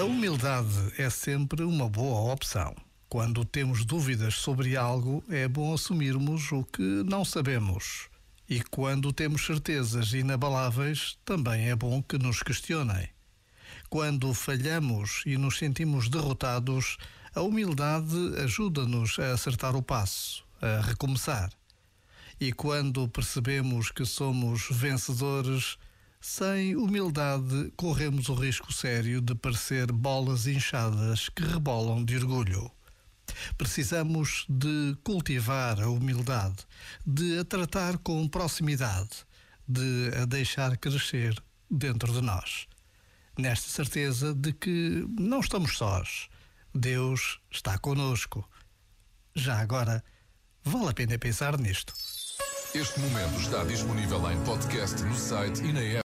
A humildade é sempre uma boa opção. Quando temos dúvidas sobre algo, é bom assumirmos o que não sabemos. E quando temos certezas inabaláveis, também é bom que nos questionem. Quando falhamos e nos sentimos derrotados, a humildade ajuda-nos a acertar o passo, a recomeçar. E quando percebemos que somos vencedores, sem humildade, corremos o risco sério de parecer bolas inchadas que rebolam de orgulho. Precisamos de cultivar a humildade, de a tratar com proximidade, de a deixar crescer dentro de nós. Nesta certeza de que não estamos sós. Deus está conosco. Já agora, vale a pena pensar nisto. Este momento está disponível em podcast no site e na app.